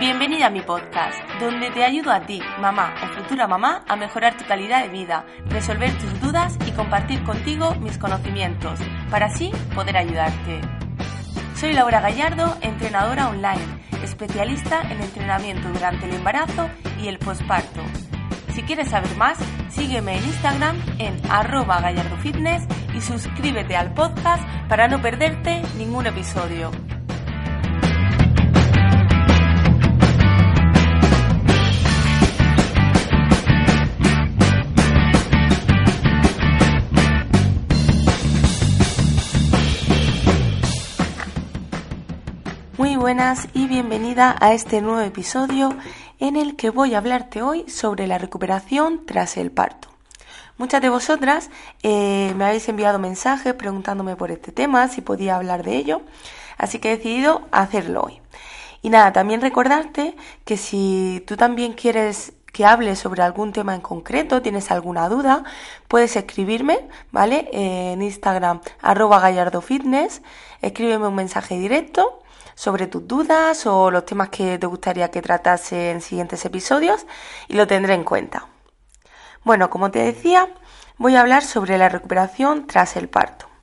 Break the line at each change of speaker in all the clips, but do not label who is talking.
Bienvenida a mi podcast, donde te ayudo a ti, mamá o futura mamá, a mejorar tu calidad de vida, resolver tus dudas y compartir contigo mis conocimientos, para así poder ayudarte. Soy Laura Gallardo, entrenadora online, especialista en entrenamiento durante el embarazo y el posparto. Si quieres saber más, sígueme en Instagram en arroba gallardofitness y suscríbete al podcast para no perderte ningún episodio. Buenas y bienvenida a este nuevo episodio en el que voy a hablarte hoy sobre la recuperación tras el parto. Muchas de vosotras eh, me habéis enviado mensajes preguntándome por este tema, si podía hablar de ello, así que he decidido hacerlo hoy. Y nada, también recordarte que si tú también quieres que hable sobre algún tema en concreto, tienes alguna duda, puedes escribirme, ¿vale? en Instagram, arroba gallardofitness, escríbeme un mensaje directo sobre tus dudas o los temas que te gustaría que tratase en siguientes episodios y lo tendré en cuenta. Bueno, como te decía, voy a hablar sobre la recuperación tras el parto.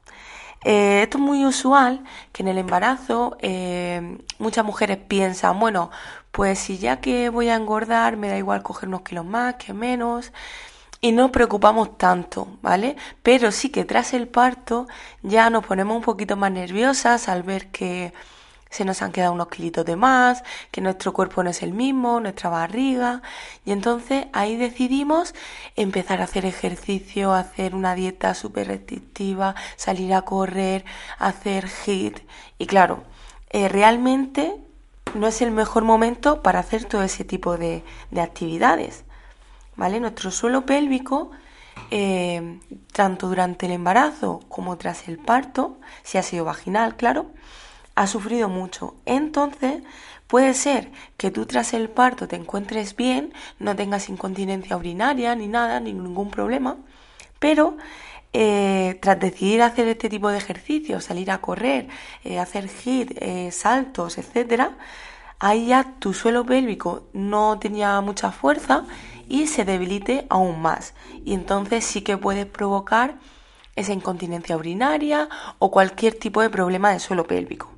Eh, esto es muy usual que en el embarazo eh, muchas mujeres piensan, bueno, pues si ya que voy a engordar, me da igual coger unos kilos más que menos, y no nos preocupamos tanto, ¿vale? Pero sí que tras el parto ya nos ponemos un poquito más nerviosas al ver que se nos han quedado unos kilitos de más, que nuestro cuerpo no es el mismo, nuestra barriga, y entonces ahí decidimos empezar a hacer ejercicio, hacer una dieta súper restrictiva, salir a correr, hacer HIT, y claro, eh, realmente no es el mejor momento para hacer todo ese tipo de, actividades, ¿vale? Nuestro suelo pélvico eh, tanto durante el embarazo como tras el parto, si ha sido vaginal, claro, ha sufrido mucho. Entonces, puede ser que tú tras el parto te encuentres bien, no tengas incontinencia urinaria ni nada, ni ningún problema, pero eh, tras decidir hacer este tipo de ejercicios, salir a correr, eh, hacer hit, eh, saltos, etcétera, ahí ya tu suelo pélvico no tenía mucha fuerza y se debilite aún más. Y entonces sí que puedes provocar esa incontinencia urinaria o cualquier tipo de problema de suelo pélvico.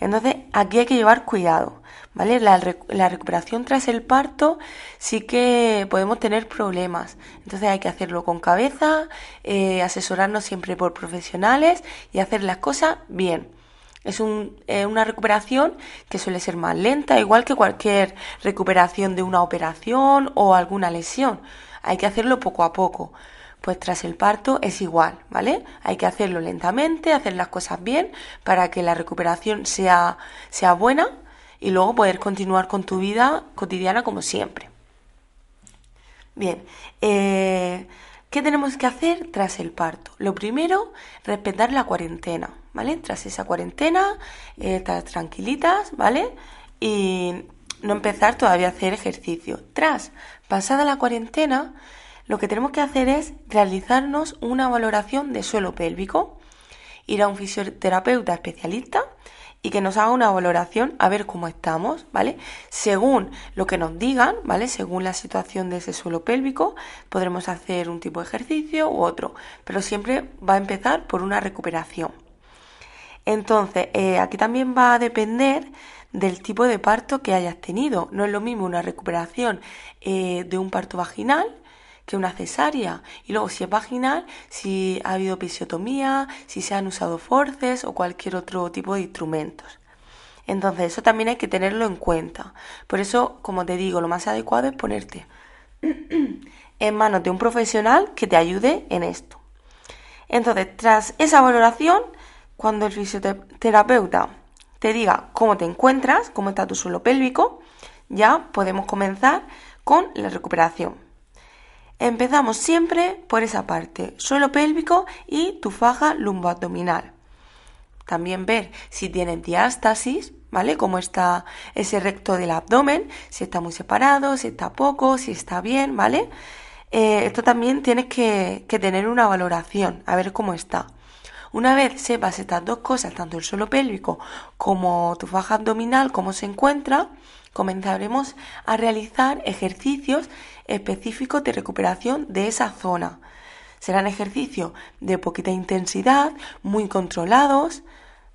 Entonces, aquí hay que llevar cuidado, ¿vale? La, recuperación tras el parto sí que podemos tener problemas. Entonces, hay que hacerlo con cabeza, eh, asesorarnos siempre por profesionales y hacer las cosas bien. Es eh, una recuperación que suele ser más lenta, igual que cualquier recuperación de una operación o alguna lesión. Hay que hacerlo poco a poco pues tras el parto es igual, ¿vale? Hay que hacerlo lentamente, hacer las cosas bien para que la recuperación sea, sea buena y luego poder continuar con tu vida cotidiana como siempre. Bien, eh, ¿qué tenemos que hacer tras el parto? Lo primero, respetar la cuarentena, ¿vale? Tras esa cuarentena, eh, estar tranquilitas, ¿vale? Y no empezar todavía a hacer ejercicio. Tras pasada la cuarentena, lo que tenemos que hacer es realizarnos una valoración de suelo pélvico, ir a un fisioterapeuta especialista y que nos haga una valoración a ver cómo estamos, ¿vale? Según lo que nos digan, ¿vale? Según la situación de ese suelo pélvico, podremos hacer un tipo de ejercicio u otro, pero siempre va a empezar por una recuperación. Entonces, eh, aquí también va a depender del tipo de parto que hayas tenido. No es lo mismo una recuperación eh, de un parto vaginal que una cesárea. Y luego si es vaginal, si ha habido episiotomía, si se han usado forces o cualquier otro tipo de instrumentos. Entonces eso también hay que tenerlo en cuenta. Por eso, como te digo, lo más adecuado es ponerte en manos de un profesional que te ayude en esto. Entonces, tras esa valoración, cuando el fisioterapeuta te diga cómo te encuentras, cómo está tu suelo pélvico, ya podemos comenzar con la recuperación. Empezamos siempre por esa parte, suelo pélvico y tu faja lumboabdominal. También ver si tienen diástasis, ¿vale? Cómo está ese recto del abdomen, si está muy separado, si está poco, si está bien, ¿vale? Eh, esto también tienes que, que tener una valoración, a ver cómo está. Una vez sepas estas dos cosas, tanto el suelo pélvico como tu faja abdominal, cómo se encuentra, comenzaremos a realizar ejercicios específicos de recuperación de esa zona. Serán ejercicios de poquita intensidad, muy controlados,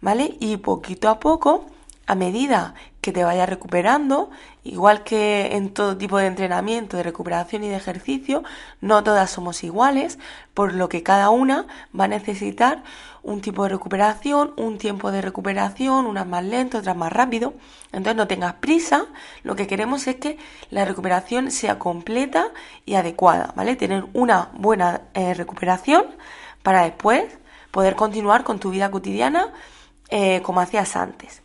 ¿vale? Y poquito a poco, a medida que te vayas recuperando, igual que en todo tipo de entrenamiento, de recuperación y de ejercicio, no todas somos iguales, por lo que cada una va a necesitar un tipo de recuperación, un tiempo de recuperación, unas más lento, otras más rápido. Entonces no tengas prisa, lo que queremos es que la recuperación sea completa y adecuada, ¿vale? Tener una buena eh, recuperación para después poder continuar con tu vida cotidiana eh, como hacías antes.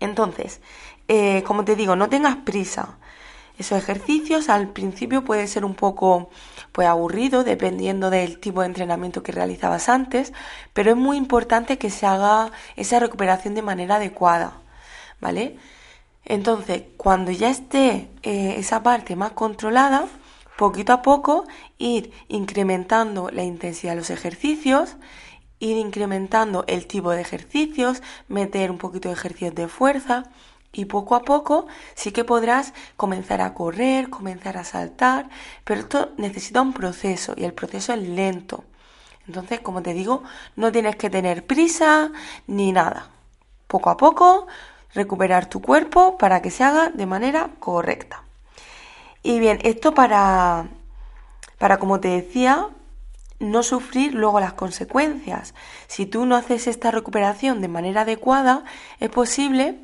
Entonces, eh, como te digo, no tengas prisa. Esos ejercicios al principio puede ser un poco pues aburrido dependiendo del tipo de entrenamiento que realizabas antes, pero es muy importante que se haga esa recuperación de manera adecuada, ¿vale? Entonces, cuando ya esté eh, esa parte más controlada, poquito a poco ir incrementando la intensidad de los ejercicios, ir incrementando el tipo de ejercicios, meter un poquito de ejercicios de fuerza y poco a poco sí que podrás comenzar a correr, comenzar a saltar, pero esto necesita un proceso y el proceso es lento. Entonces, como te digo, no tienes que tener prisa ni nada. Poco a poco recuperar tu cuerpo para que se haga de manera correcta. Y bien, esto para, para como te decía, no sufrir luego las consecuencias. Si tú no haces esta recuperación de manera adecuada, es posible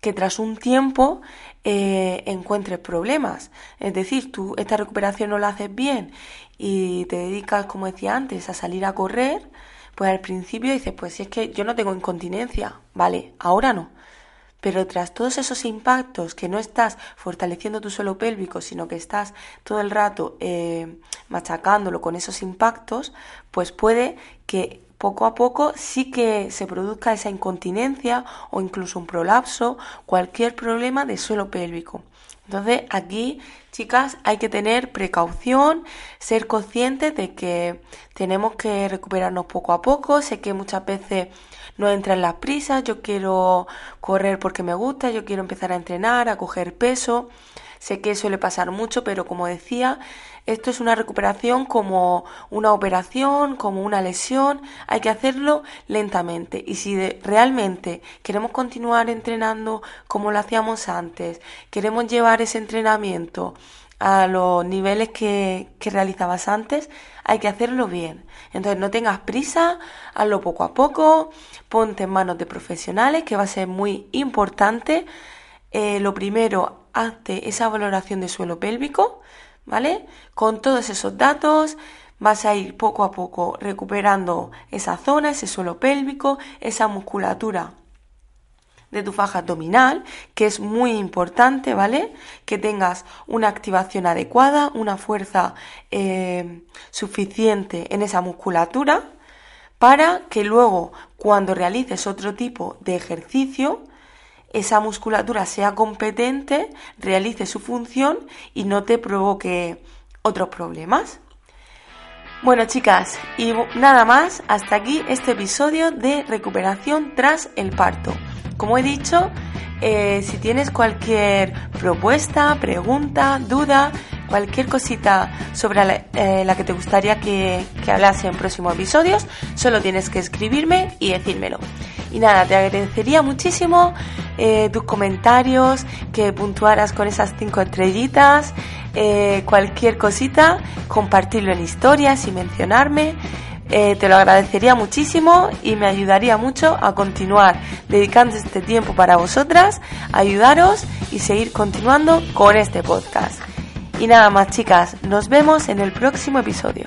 que tras un tiempo eh, encuentres problemas. Es decir, tú esta recuperación no la haces bien y te dedicas, como decía antes, a salir a correr, pues al principio dices, pues si es que yo no tengo incontinencia, vale, ahora no. Pero tras todos esos impactos que no estás fortaleciendo tu suelo pélvico, sino que estás todo el rato eh, machacándolo con esos impactos, pues puede que poco a poco sí que se produzca esa incontinencia o incluso un prolapso, cualquier problema de suelo pélvico. Entonces aquí, chicas, hay que tener precaución, ser conscientes de que tenemos que recuperarnos poco a poco. Sé que muchas veces no entran las prisas, yo quiero correr porque me gusta, yo quiero empezar a entrenar, a coger peso. Sé que suele pasar mucho, pero como decía, esto es una recuperación como una operación, como una lesión. Hay que hacerlo lentamente. Y si realmente queremos continuar entrenando como lo hacíamos antes, queremos llevar ese entrenamiento a los niveles que, que, realizabas antes, hay que hacerlo bien. Entonces no tengas prisa, hazlo poco a poco, ponte en manos de profesionales, que va a ser muy importante. Eh, lo primero, hazte esa valoración de suelo pélvico, ¿vale? Con todos esos datos vas a ir poco a poco recuperando esa zona, ese suelo pélvico, esa musculatura de tu faja abdominal, que es muy importante, ¿vale? Que tengas una activación adecuada, una fuerza eh, suficiente en esa musculatura, para que luego, cuando realices otro tipo de ejercicio, esa musculatura sea competente, realice su función y no te provoque otros problemas. Bueno chicas, y nada más, hasta aquí este episodio de recuperación tras el parto. Como he dicho, eh, si tienes cualquier propuesta, pregunta, duda, cualquier cosita sobre la, eh, que te gustaría que, que hablase en próximos episodios, solo tienes que escribirme y decírmelo. Y nada, te agradecería muchísimo eh, tus comentarios, que puntuaras con esas cinco estrellitas, eh, cualquier cosita, compartirlo en historias y mencionarme. Eh, te lo agradecería muchísimo y me ayudaría mucho a continuar dedicando este tiempo para vosotras, ayudaros y seguir continuando con este podcast. Y nada más chicas, nos vemos en el próximo episodio.